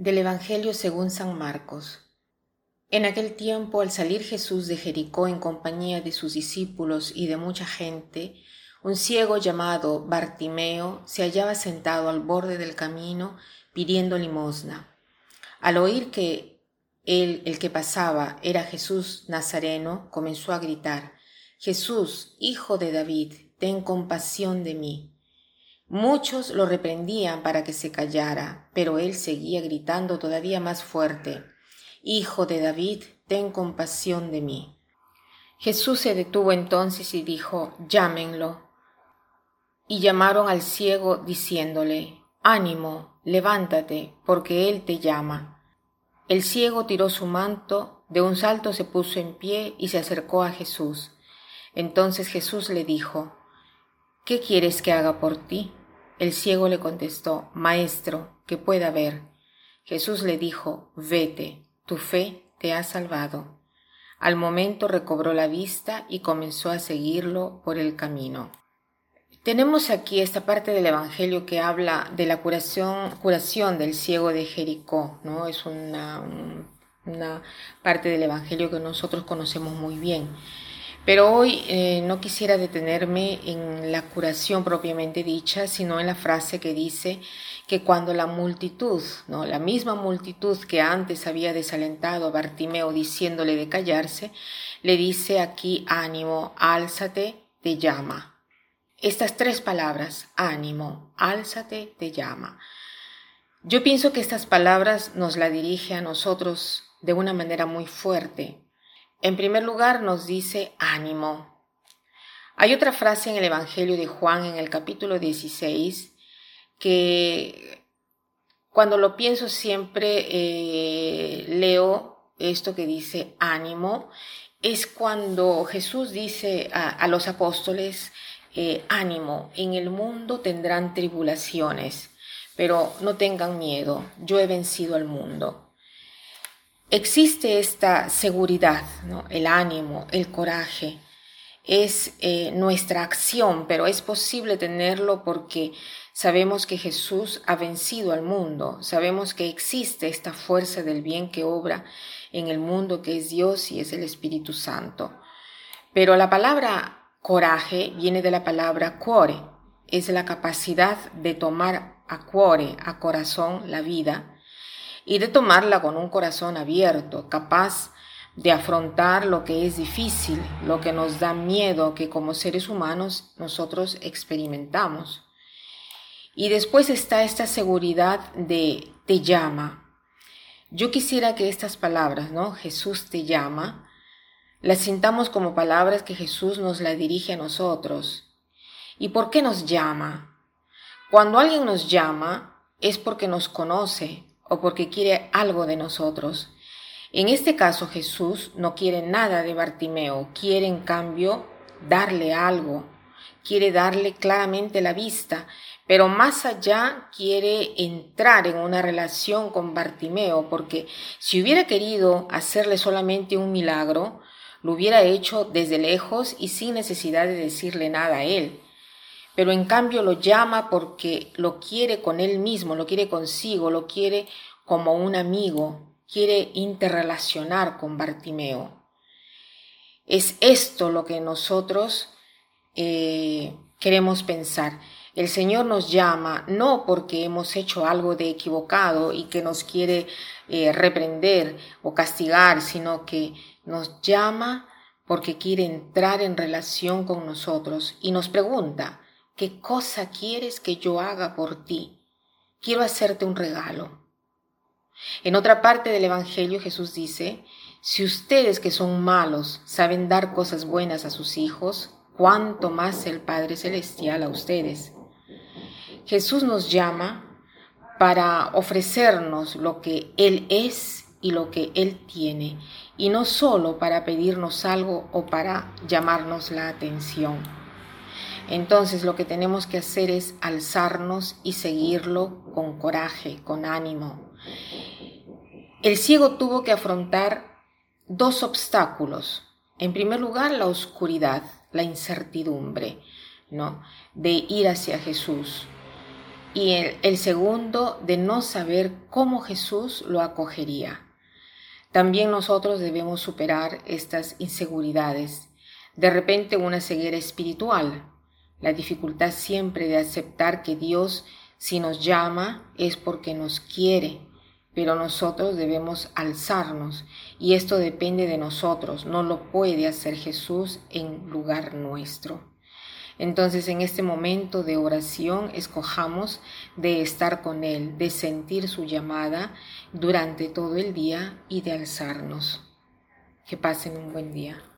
Del Evangelio según San Marcos. En aquel tiempo, al salir Jesús de Jericó en compañía de sus discípulos y de mucha gente, un ciego llamado Bartimeo se hallaba sentado al borde del camino pidiendo limosna. Al oír que él, el que pasaba, era Jesús Nazareno, comenzó a gritar, Jesús, hijo de David, ten compasión de mí. Muchos lo reprendían para que se callara, pero él seguía gritando todavía más fuerte, Hijo de David, ten compasión de mí. Jesús se detuvo entonces y dijo, Llámenlo. Y llamaron al ciego diciéndole, Ánimo, levántate, porque él te llama. El ciego tiró su manto, de un salto se puso en pie y se acercó a Jesús. Entonces Jesús le dijo, ¿Qué quieres que haga por ti? El ciego le contestó, Maestro, que pueda ver. Jesús le dijo, Vete, tu fe te ha salvado. Al momento recobró la vista y comenzó a seguirlo por el camino. Tenemos aquí esta parte del Evangelio que habla de la curación, del ciego de Jericó, ¿no? Es una parte del Evangelio que nosotros conocemos muy bien. Pero hoy eh, no quisiera detenerme en la curación propiamente dicha, sino en la frase que dice que cuando la multitud, ¿no? la misma multitud que antes había desalentado a Bartimeo diciéndole de callarse, le dice aquí ánimo, álzate, te llama. Estas tres palabras, ánimo, álzate, te llama. Yo pienso que estas palabras nos la dirige a nosotros de una manera muy fuerte, en primer lugar nos dice ánimo. Hay otra frase en el Evangelio de Juan en el capítulo 16 que cuando lo pienso siempre eh, leo esto que dice ánimo. Es cuando Jesús dice a, los apóstoles, eh, ánimo, en el mundo tendrán tribulaciones, pero no tengan miedo, yo he vencido al mundo existe esta seguridad, el ánimo, el coraje, es eh, nuestra acción, pero es posible tenerlo porque sabemos que Jesús ha vencido al mundo, sabemos que existe esta fuerza del bien que obra en el mundo que es Dios y es el Espíritu Santo. Pero la palabra coraje viene de la palabra cuore, es la capacidad de tomar a cuore, a corazón, la vida, y de tomarla con un corazón abierto, capaz de afrontar lo que es difícil, lo que nos da miedo, que como seres humanos nosotros experimentamos. Y después está esta seguridad de te llama. Yo quisiera que estas palabras, ¿no? Jesús te llama, las sintamos como palabras que Jesús nos la dirige a nosotros. ¿Y por qué nos llama? Cuando alguien nos llama es porque nos conoce, o porque quiere algo de nosotros. En este caso Jesús no quiere nada de Bartimeo, quiere en cambio darle algo, quiere darle claramente la vista, pero más allá quiere entrar en una relación con Bartimeo, porque si hubiera querido hacerle solamente un milagro, lo hubiera hecho desde lejos y sin necesidad de decirle nada a él pero en cambio lo llama porque lo quiere con él mismo, lo quiere consigo, lo quiere como un amigo, quiere interrelacionar con Bartimeo. Es esto lo que nosotros eh, queremos pensar. El Señor nos llama no porque hemos hecho algo de equivocado y que nos quiere eh, reprender o castigar, sino que nos llama porque quiere entrar en relación con nosotros y nos pregunta, ¿Qué cosa quieres que yo haga por ti? Quiero hacerte un regalo. En otra parte del Evangelio Jesús dice, si ustedes que son malos saben dar cosas buenas a sus hijos, cuánto más el Padre Celestial a ustedes. Jesús nos llama para ofrecernos lo que Él es y lo que Él tiene, y no solo para pedirnos algo o para llamarnos la atención. Entonces lo que tenemos que hacer es alzarnos y seguirlo con coraje, con ánimo. El ciego tuvo que afrontar dos obstáculos. En primer lugar, la oscuridad, la incertidumbre, ¿no? De ir hacia Jesús. y el, el segundo de no saber cómo Jesús lo acogería. También nosotros debemos superar estas inseguridades. De repente una ceguera espiritual, la dificultad siempre de aceptar que Dios si nos llama es porque nos quiere, pero nosotros debemos alzarnos y esto depende de nosotros, no lo puede hacer Jesús en lugar nuestro. Entonces en este momento de oración escojamos de estar con Él, de sentir su llamada durante todo el día y de alzarnos. Que pasen un buen día.